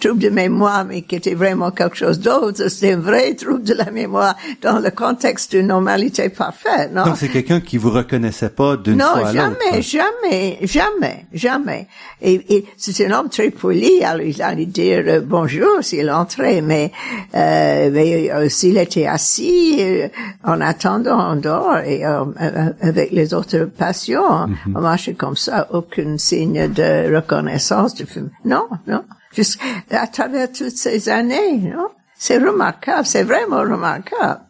trouble de mémoire, mais qui était vraiment quelque chose d'autre. C'est un vrai trouble de la mémoire dans le contexte d'une normalité parfaite, non? Donc c'est quelqu'un qui vous reconnaissait pas d'une fois à l'autre. Non, jamais, jamais, jamais, jamais. Et, et c'est un homme très poli. Alors il allait dire euh, bonjour s'il entrait, mais, euh, mais aussi il était assis euh, en attendant en dehors et euh, euh, avec les autres patients. Mhm. On marchait comme ça, aucun signe de reconnaissance du film. Non, non. À travers toutes ces années, non. C'est remarquable, c'est vraiment remarquable.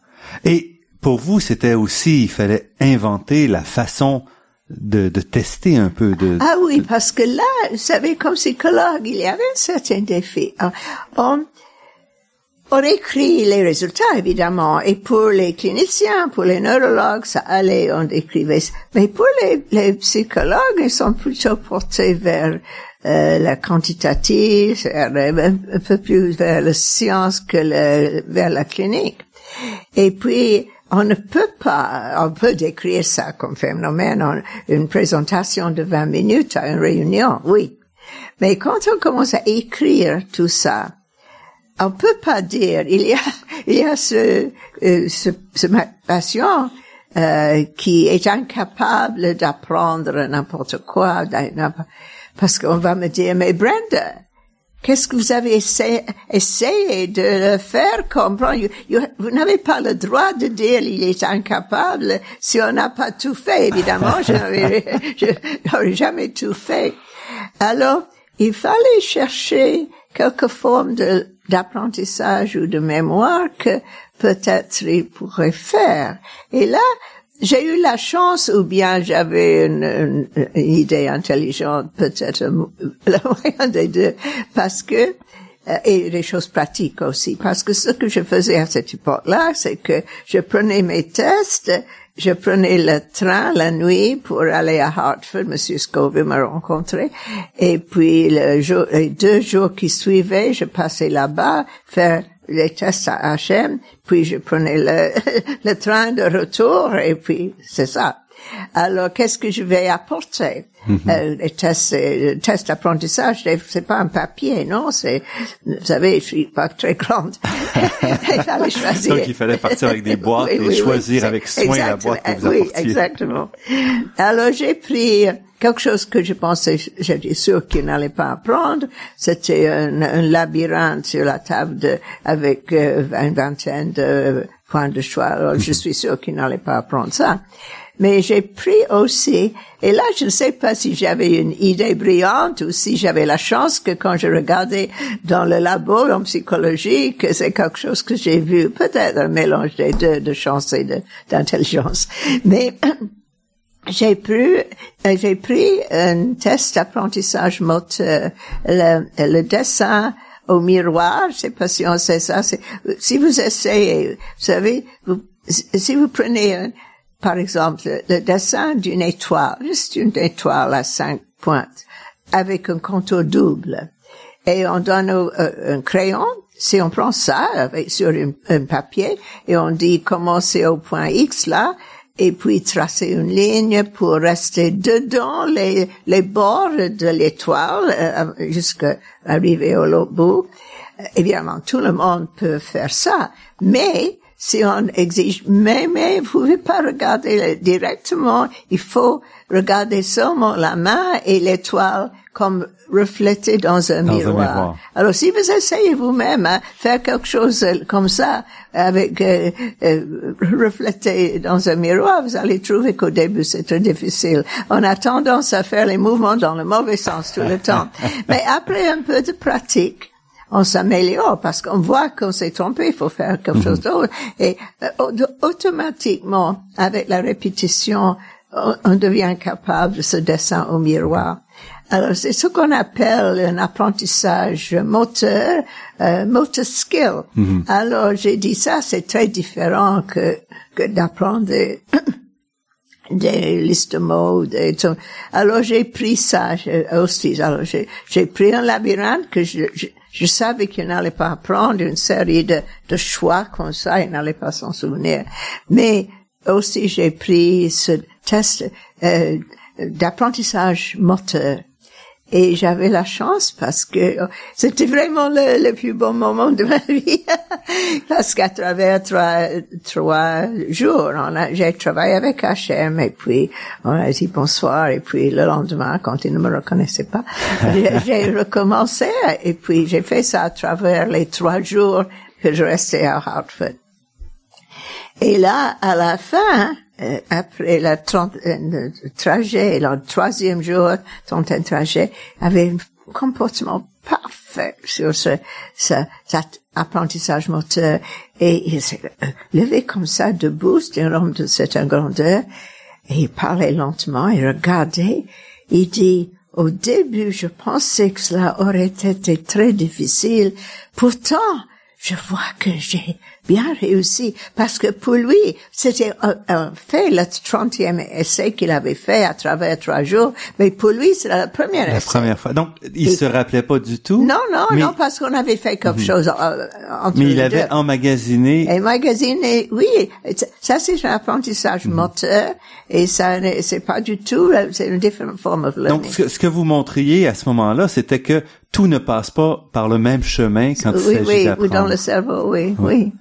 Et pour vous, c'était aussi, il fallait inventer la façon de, de, tester un peu de... Ah oui, parce que là, vous savez, comme psychologue, il y avait un certain défi. On, on écrit les résultats, évidemment, et pour les cliniciens, pour les neurologues, ça allait, on écrivait. Mais pour les, les psychologues, ils sont plutôt portés vers euh, la quantitative, un peu plus vers la science que le, vers la clinique. Et puis, on ne peut pas, on peut décrire ça comme phénomène une présentation de 20 minutes à une réunion, oui. Mais quand on commence à écrire tout ça, on peut pas dire. Il y a, il y a ce, euh, ce, ce patient euh, qui est incapable d'apprendre n'importe quoi, parce qu'on va me dire, mais Brenda, qu'est-ce que vous avez essayé, essayé de le faire comprendre Vous n'avez pas le droit de dire il est incapable si on n'a pas tout fait. Évidemment, je n'aurais [laughs] jamais tout fait. Alors, il fallait chercher quelque forme d'apprentissage ou de mémoire que peut-être il pourrait faire. Et là, j'ai eu la chance, ou bien j'avais une, idée intelligente, peut-être [laughs] le moyen des deux, parce que euh, et des choses pratiques aussi, parce que ce que je faisais à cette époque-là, c'est que je prenais mes tests je prenais le train la nuit pour aller à Hartford. Monsieur Scoville m'a rencontré. Et puis, le jour, les deux jours qui suivaient, je passais là-bas faire les tests à HM, puis je prenais le, [laughs] le train de retour, et puis c'est ça. Alors, qu'est-ce que je vais apporter? Mm -hmm. Les tests, les tests d'apprentissage, c'est pas un papier, non C'est, vous savez, je suis pas très grande. [laughs] il fallait choisir. Donc, il fallait partir avec des boîtes et choisir avec soin la boîte que vous Oui, exactement. Alors, j'ai pris quelque chose que je pensais, j'étais sûr qu'il n'allait pas apprendre. C'était un, un, labyrinthe sur la table de, avec euh, une vingtaine de points de choix. Alors, je mhm. suis sûr qu'il n'allait pas apprendre ça. Mais j'ai pris aussi, et là, je ne sais pas si j'avais une idée brillante ou si j'avais la chance que quand je regardais dans le labo en psychologie, que c'est quelque chose que j'ai vu, peut-être un mélange de chance et d'intelligence. Mais [clears throat] j'ai pris, euh, j'ai pris un test d'apprentissage moteur, le, dessin au miroir, je sais pas si on sait ça, si vous essayez, vous savez, si vous prenez par exemple le dessin d'une étoile, juste une étoile à cinq pointes, avec un contour double, et on donne un crayon, si on prend ça sur un, papier et on dit commencer au point X là, et puis tracer une ligne pour rester dedans les, les bords de l'étoile euh, jusqu'à arriver au bout. Évidemment, tout le monde peut faire ça, mais si on exige, mais, mais vous pouvez pas regarder directement, il faut regarder seulement la main et l'étoile comme reflétée dans un, miroir. Alors si vous essayez vous-même à faire quelque chose comme ça, avec euh, euh, reflété dans un miroir, vous allez trouver qu'au début c'est très difficile. On a tendance à faire les mouvements dans le mauvais sens tout le temps. [laughs] Mais après un peu de pratique, on s'améliore parce qu'on voit qu'on s'est trompé, il faut faire quelque chose mhm. d'autre. Et euh, automatiquement, avec la répétition, on, devient capable de ce dessin au miroir. Alors, c'est ce qu'on appelle un apprentissage moteur, euh, motor skill. Mhm. Alors, j'ai dit ça, c'est très différent que, que d'apprendre des, [coughs] des listes de mots. tout. Alors, j'ai pris ça aussi. Alors, j'ai pris un labyrinthe que je, je je savais qu'il n'allait pas prendre une série de, choix comme ça, il n'allait pas s'en souvenir. Mais aussi j'ai pris ce test euh, d'apprentissage moteur et j'avais la chance parce que c'était vraiment le, le, plus bon moment de ma [laughs] vie. parce qu'à travers trois, trois jours, j'ai travaillé avec HM et puis on a dit bonsoir et puis le lendemain, quand ils ne me reconnaissaient pas, [laughs] j'ai recommencé et puis j'ai fait ça à travers les trois jours que je restais à Hartford. Et là, à la fin, euh, après la trente, euh, le trajet, le troisième jour, ton trajet, avait un comportement parfait sur ce, ce cet apprentissage moteur et il s'est euh, levé comme ça debout, c'était un homme de cette grandeur et il parlait lentement, il regardait, il dit, au début, je pensais que cela aurait été très difficile. Pourtant, je vois que j'ai bien réussi parce que pour lui, c'était un, fait le 30e essai qu'il avait fait à travers trois jours, mais pour lui, c'est la première la première fois. Donc, il se rappelait pas du tout. Non, non, non, parce qu'on avait fait quelque mhm. chose euh, entre Mais il avait emmagasiné. Et emmagasiné, oui. Ça, c'est un apprentissage mhm. moteur et ça, c'est pas du tout, c'est une différente forme de learning. Donc, ce que, vous montriez à ce moment-là, c'était que tout ne passe pas par le même chemin quand il s'agit Oui, oui, ou dans le cerveau, oui, oui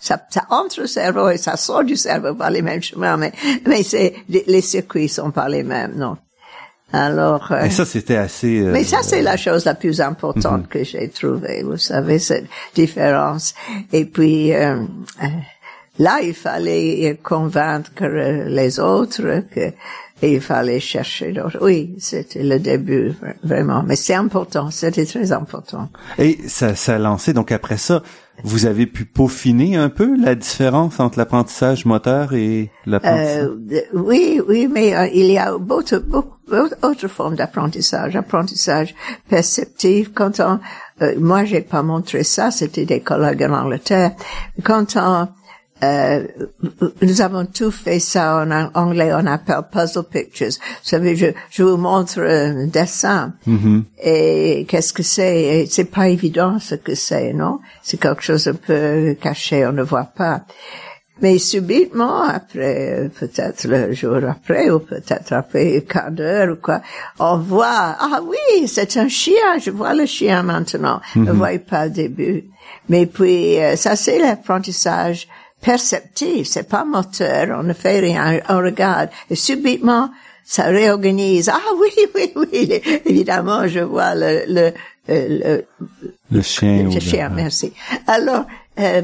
ça, ça entre le cerveau et ça sort du cerveau par les mêmes chemins, mais, mais c'est, les, circuits sont pas les mêmes, non. Alors. Euh, ça, c'était assez. Euh, mais ça, c'est la chose la plus importante mhm. que j'ai trouvée. Vous savez cette différence. Et puis euh, euh là, il fallait convaincre les autres que il fallait chercher d'autres. Oui, c'était le début vraiment. Mais c'est important. C'était très important. Et ça, ça a lancé donc après ça vous avez pu peaufiner un peu la différence entre l'apprentissage moteur et l'apprentissage? Euh, oui, oui, mais euh, il y a beaucoup, beaucoup autres formes d'apprentissage. Apprentissage perceptif. Quand on, euh, moi, j'ai pas montré ça, c'était des collègues en Angleterre. Quand on euh, nous avons tout fait ça en anglais, on appelle puzzle pictures. Vous savez, je, je vous montre un dessin. Mm-hmm. Et qu'est-ce que c'est? C'est pas évident ce que c'est, non? C'est quelque chose un peu caché, on ne voit pas. Mais subitement, après, peut-être le jour après, ou peut-être après un quart d'heure ou quoi, on voit, ah oui, c'est un chien, je vois le chien maintenant. Je ne mm-hmm. voyais pas au début. Mais puis, euh, ça c'est l'apprentissage perceptif, c'est pas moteur, on ne fait rien, on regarde, et subitement, ça réorganise. Ah oui, oui, oui, évidemment, je vois le, le, le, le chien. Le chien, merci. Alors, euh,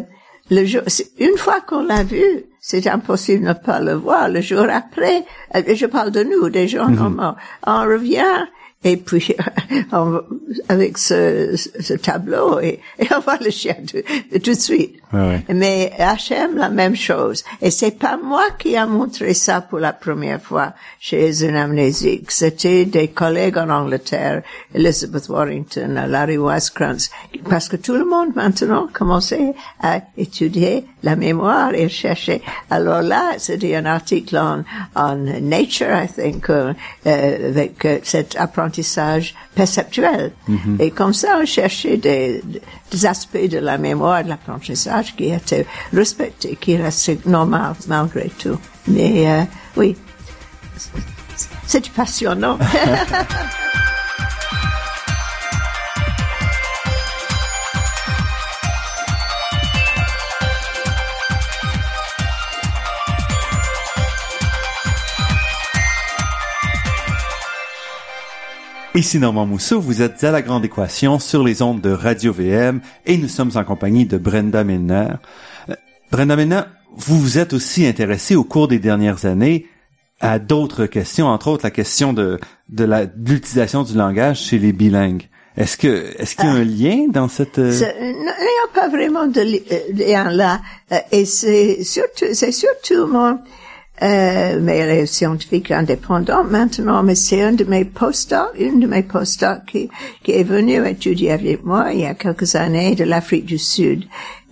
le jour, une fois qu'on l'a vu, c'est impossible de ne pas le voir. Le jour après, euh, je parle de nous, des gens normaux, on revient et puis, [laughs] on, avec ce, ce tableau, et, et, on voit le chien tout, tout de suite. Ouais, Mais HM, la même chose. Et c'est pas moi qui a montré ça pour la première fois chez un amnésique. C'était des collègues en Angleterre, Elizabeth Warrington, Larry Waskrantz, parce que tout le monde maintenant commençait à étudier la mémoire et chercher. Alors là, c'était un article en, en Nature, I think, euh, avec euh, cet apprentissage perceptuel. Et comme ça, on cherchait des, des aspects de la mémoire, de l'apprentissage qui étaient respectés, qui restaient normal malgré tout. Mais euh, oui, c'est passionnant. [laughs] Ici Normand Mousseau, vous êtes à la Grande Équation sur les ondes de Radio VM et nous sommes en compagnie de Brenda Milner. Euh, Brenda Milner, vous vous êtes aussi intéressée au cours des dernières années à d'autres questions, entre autres la question de, l'utilisation du langage chez les bilingues. Est-ce que, est-ce qu'il y a un lien dans cette... euh, C'est- Il n'y a pas vraiment de euh, lien là. Euh, Et c'est surtout, c'est surtout mon, euh, mais elle est scientifique indépendante maintenant, mais c'est un de mes postdocs, une de mes postdocs qui, qui est venue étudier avec moi il y a quelques années de l'Afrique du Sud.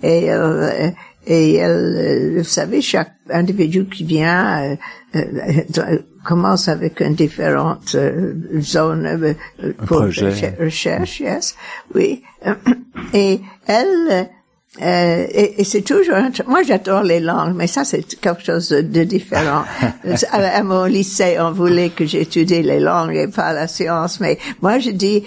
Et, euh, et elle, euh, vous savez, chaque individu qui vient euh, euh, commence avec une différente zone pour recherche, yes, oui. Et elle, euh, et, et c'est toujours, moi j'adore les langues, mais ça c'est quelque chose de, différent. [laughs] à, à mon lycée, on voulait que j'étudie les langues et pas la science, mais moi je dis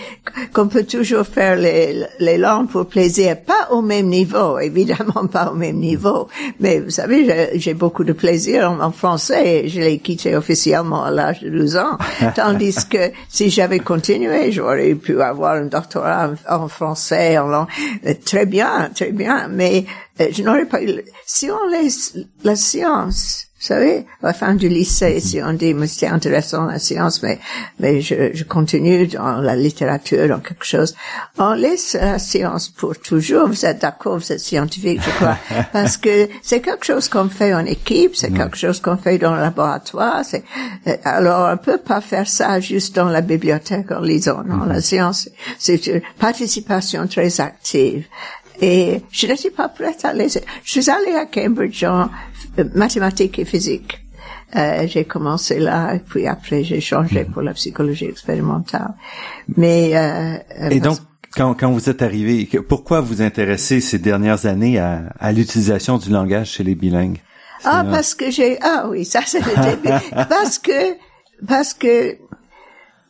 qu'on peut toujours faire les, les langues pour plaisir, pas au même niveau, évidemment [laughs] pas au même niveau, mais vous savez, j'ai- beaucoup de plaisir en, en français, et je l'ai quitté officiellement à l'âge de 12 ans, [laughs] tandis que si j'avais continué, j'aurais pu avoir un doctorat en, en français, en langue, Euh, très bien, très bien, mais euh, je n'aurais pas eu, si on laisse la science, vous savez, à la fin du lycée, si on dit, mais c'est intéressant la science, mais, mais je, je continue dans la littérature, dans quelque chose. On laisse la science pour toujours. Vous êtes d'accord, vous êtes scientifique, je crois. [laughs] parce que c'est quelque chose qu'on fait en équipe, c'est quelque chose qu'on fait dans le laboratoire. C'est, euh, alors, on peut pas faire ça juste dans la bibliothèque en lisant. Non, la science, c'est une participation très active. Et je n'étais pas prête à aller. Je suis allée à Cambridge en euh, mathématiques et physique. Euh, j'ai commencé là, et puis après j'ai changé pour la psychologie expérimentale. Mais euh, euh, Et donc, quand, quand vous êtes arrivé, pourquoi vous intéressez ces dernières années à, à l'utilisation du langage chez les bilingues? Ah, parce que j'ai, ah oui, ça c'est le début. [laughs] parce que, parce que,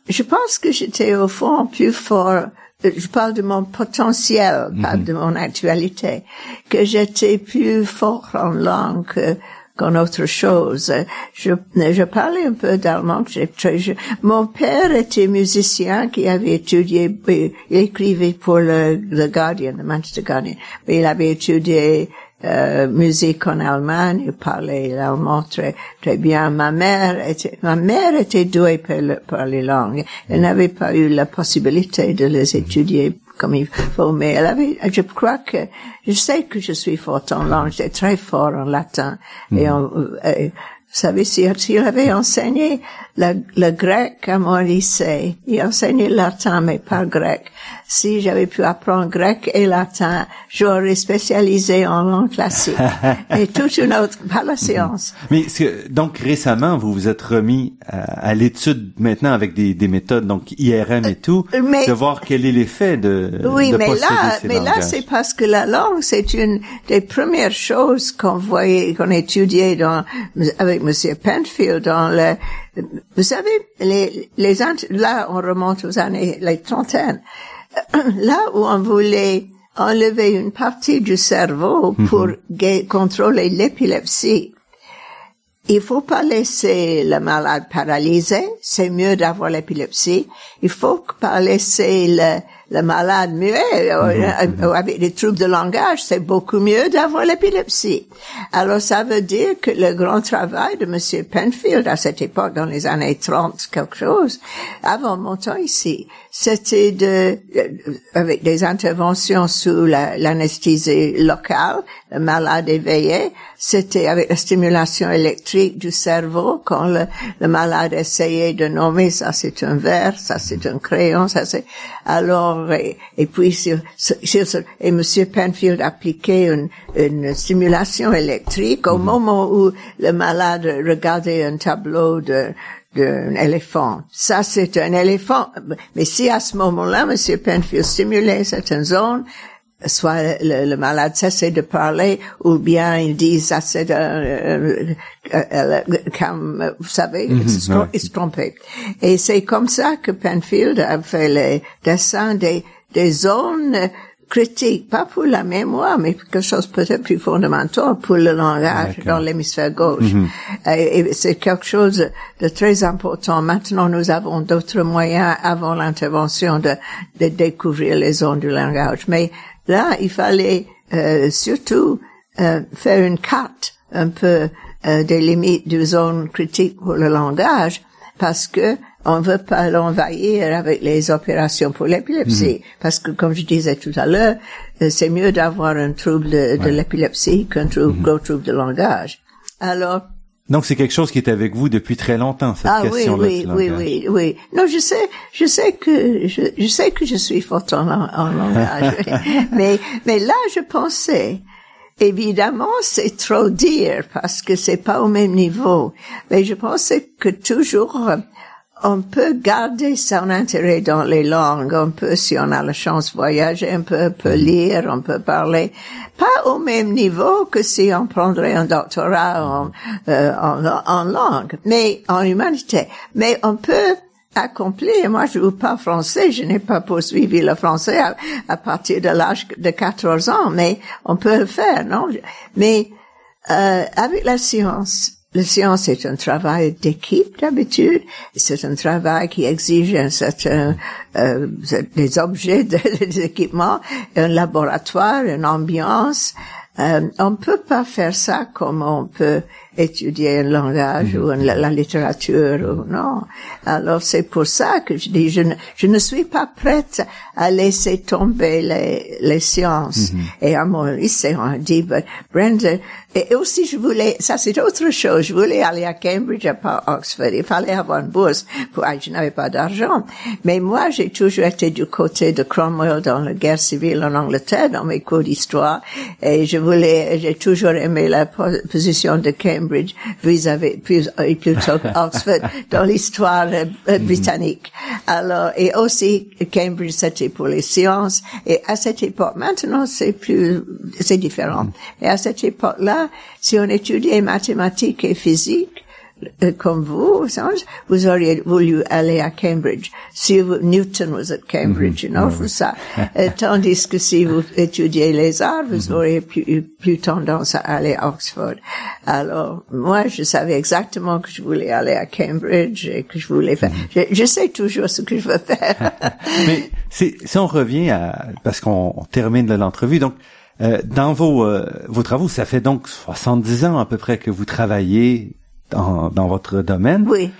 je pense que j'étais au fond plus fort, je parle de mon potentiel, pas de mon actualité, que j'étais plus fort en langue que, qu'en autre chose. Je, je parlais un peu d'allemand. je- Mon père était musicien qui avait étudié, euh, il écrivait pour le, le Guardian, le Manchester Guardian, mais il avait étudié euh, musique en Allemagne, il parlait l'allemand très, très bien. Ma mère était, ma mère était douée par, le- par les langues. Elle n'avait pas eu la possibilité de les étudier comme il faut, mais elle avait, je crois que, je sais que je suis forte en langue, j'étais très fort en latin. Et en, euh, vous savez, si, s'il avait enseigné le, le grec à mon lycée, il enseignait le latin, mais pas grec. Si j'avais pu apprendre grec et latin, j'aurais spécialisé en langue classique. [laughs] et toute une autre, pas la science. Mais que- donc récemment, vous vous êtes remis à, à l'étude maintenant avec des, des méthodes donc IRM et tout, Euh, mais- de voir quel est l'effet de Oui, de mais là, ces mais là, c'est parce que la langue, c'est une des premières choses qu'on voyait, qu'on étudiait dans, avec Monsieur Penfield dans le, vous savez, les, les, là, on remonte aux années, les trentaines. [coughs] Là où on voulait enlever une partie du cerveau pour ga- contrôler l'épilepsie. Il faut pas laisser le malade paralysé. C'est mieux d'avoir l'épilepsie. Il faut pas laisser le, le malade muet euh, avec des troubles de langage, c'est beaucoup mieux d'avoir l'épilepsie. Alors ça veut dire que le grand travail de Monsieur Penfield à cette époque, dans les années 30, quelque chose, avant mon temps ici, c'était de, avec des interventions sous l'anesthésie locale, le malade éveillé, c'était avec la stimulation électrique du cerveau quand le, le malade essayait de nommer ça c'est un verre, ça c'est un crayon, ça c'est alors et, puis sur, et Monsieur Penfield appliquait une, une stimulation électrique au mhm. moment où le malade regardait un tableau de d'un éléphant. Ça, c'est un éléphant. Mais si à ce moment-là, M. Penfield stimulait certaines zones, soit le, malade cessait de parler, ou bien il dit ça c'est euh, euh, comme vous savez, mm il se trompait. Et c'est comme ça que Penfield a fait les dessins des, des zones critique, pas pour la mémoire, mais quelque chose peut-être plus fondamental pour le langage dans l'hémisphère gauche. Mhm. Et, c'est quelque chose de très important. Maintenant, nous avons d'autres moyens avant l'intervention de, de découvrir les zones du langage. Mais là, il fallait euh, surtout euh, faire une carte un peu euh, des limites du zone critique pour le langage parce que on veut pas l'envahir avec les opérations pour l'épilepsie. Mhm. Parce que, comme je disais tout à l'heure, euh, c'est mieux d'avoir un trouble de, l'épilepsie qu'un trouble, mhm. gros trouble de langage. Alors, donc c'est quelque chose qui est avec vous depuis très longtemps cette ah, question oui, oui, oui, oui, oui. Non, je sais, je sais que je, je sais que je suis forte en, en langage, [laughs] mais mais là je pensais Évidemment, c'est trop dire parce que c'est pas au même niveau. Mais je pensais que toujours on peut garder son intérêt dans les langues, on peut, si on a la chance, voyager un peu, peut mm-hmm. lire, on peut parler, pas au même niveau que si on prendrait un doctorat en, euh, en, langue, mais en humanité. Mais on peut accomplir. Moi, je ne parle français, je n'ai pas poursuivi le français à, partir de l'âge de 14 ans, mais on peut le faire, non? Mais euh, avec la science, la science est un travail d'équipe d'habitude. C'est un travail qui exige un certain, euh, des objets, [laughs] des équipements, un laboratoire, une ambiance. Euh, on peut pas faire ça comme on peut étudier un langage ou la, la, littérature ou non. Alors c'est pour ça que je dis je ne, je ne suis pas prête à laisser tomber les, les sciences. Mm-hmm. Et à mon lycée on dit Brenda et aussi je voulais ça c'est autre chose. Je voulais aller à Cambridge à pas Oxford. Il fallait avoir une bourse pour je n'avais pas d'argent. Mais moi j'ai toujours été du côté de Cromwell dans la guerre civile en Angleterre dans mes cours d'histoire. Et je voulais j'ai toujours aimé la position de Cambridge Cambridge vis-à-vis euh, plutôt [laughs] Oxford dans l'histoire euh, euh, mhm. britannique. Alors et aussi Cambridge c'était pour les sciences et à cette époque maintenant c'est plus c'est différent. Mhm. Et à cette époque-là, si on étudiait mathématiques et physique, comme vous, vous auriez voulu aller à Cambridge. Si Newton was at Cambridge, you know, mm ça. Euh, [laughs] tandis que si vous étudiez les arts, vous mm-hmm. auriez plus, plus tendance à aller à Oxford. Alors, moi, je savais exactement que je voulais aller à Cambridge et que je voulais faire. Mm-hmm. Je, je sais toujours ce que je veux faire. [laughs] Mais si, si on revient à, parce qu'on termine l'entrevue, donc, euh, dans vos, euh, vos travaux, ça fait donc 70 ans à peu près que vous travaillez dans, dans votre domaine. Oui.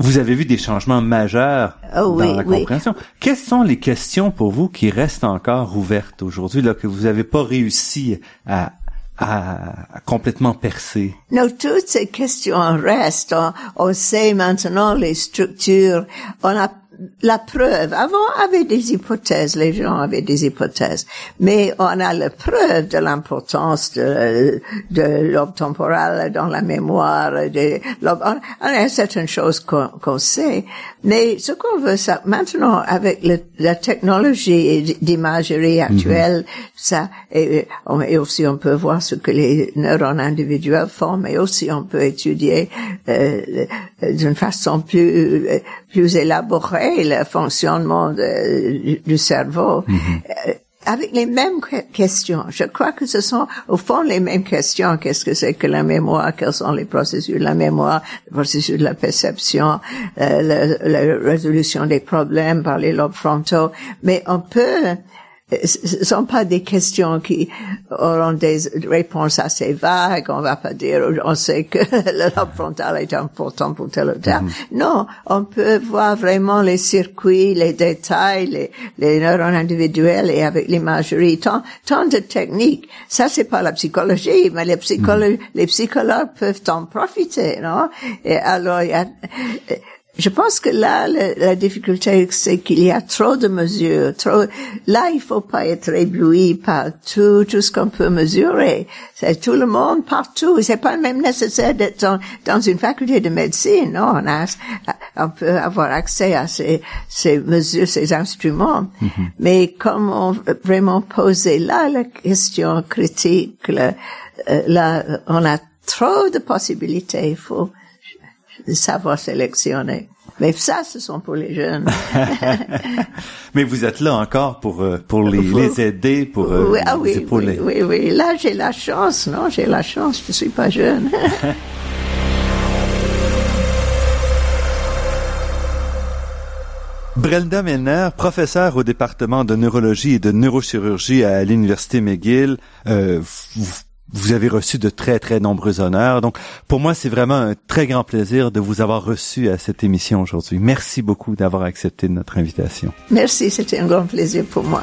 Vous avez vu des changements majeurs oh, dans la compréhension. Quelles sont les questions pour vous qui restent encore ouvertes aujourd'hui, là, que vous n'avez pas réussi à, à, à, complètement percer? Non, toutes ces questions restent. On, on sait maintenant les structures. On a la preuve. Avant, on avait des hypothèses, les gens avaient des hypothèses, mais on a la preuve de l'importance de, de l'aube temporale dans la mémoire. De on, a certaines choses qu'on sait, mais ce qu'on veut, ça, maintenant, avec le, la technologie d'imagerie actuelle, mm-hmm. ça, et, et, aussi on peut voir ce que les neurones individuels font, mais aussi on peut étudier euh, d'une façon plus plus élaborée le fonctionnement de, du cerveau. Mm-hmm. Euh, avec les mêmes questions. Je crois que ce sont au fond les mêmes questions. Qu'est-ce que c'est que la mémoire? Quels sont les processus de la mémoire? Les processus de la perception euh, la, résolution des problèmes par les lobes frontaux. Mais on peut ce sont pas des questions qui auront des réponses assez vagues. On va pas dire, on sait que [laughs] le lobe frontal est important pour tel ou tel. Mhm. Non, on peut voir vraiment les circuits, les détails, les, les neurones individuels et avec l'imagerie, tant, tant de techniques. Ça, c'est pas la psychologie, mais les psychologues, mhm. les psychologues peuvent en profiter, non? Et alors, il y a, je pense que là, la, difficulté, c'est qu'il y a trop de mesures. Trop, là, il faut pas être ébloui par tout, tout ce qu'on peut mesurer. C'est tout le monde partout. C'est pas même nécessaire d'être dans, une faculté de médecine. Non, on, a, on peut avoir accès à ces, ces mesures, ces instruments. Mm-hmm. Mais comment vraiment poser là la question critique, euh, là, on a trop de possibilités. Il faut savoir sélectionner. Mais ça, ce sont pour les jeunes. [laughs] Mais vous êtes là encore pour euh, pour les, les aider, pour euh, oui, ah oui, oui, oui, oui, Là, j'ai la chance, non? J'ai la chance. Je suis pas jeune. [laughs] Brelda Melner, professeur au département de neurologie et de neurochirurgie à l'Université McGill, euh, vous, vous avez reçu de très, très nombreux honneurs. Donc, pour moi, c'est vraiment un très grand plaisir de vous avoir reçu à cette émission aujourd'hui. Merci beaucoup d'avoir accepté notre invitation. Merci, c'était un grand plaisir pour moi.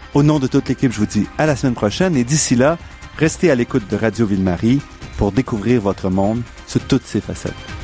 Au nom de toute l'équipe, je vous dis à la semaine prochaine et d'ici là, restez à l'écoute de Radio Ville-Marie pour découvrir votre monde sous toutes ses facettes.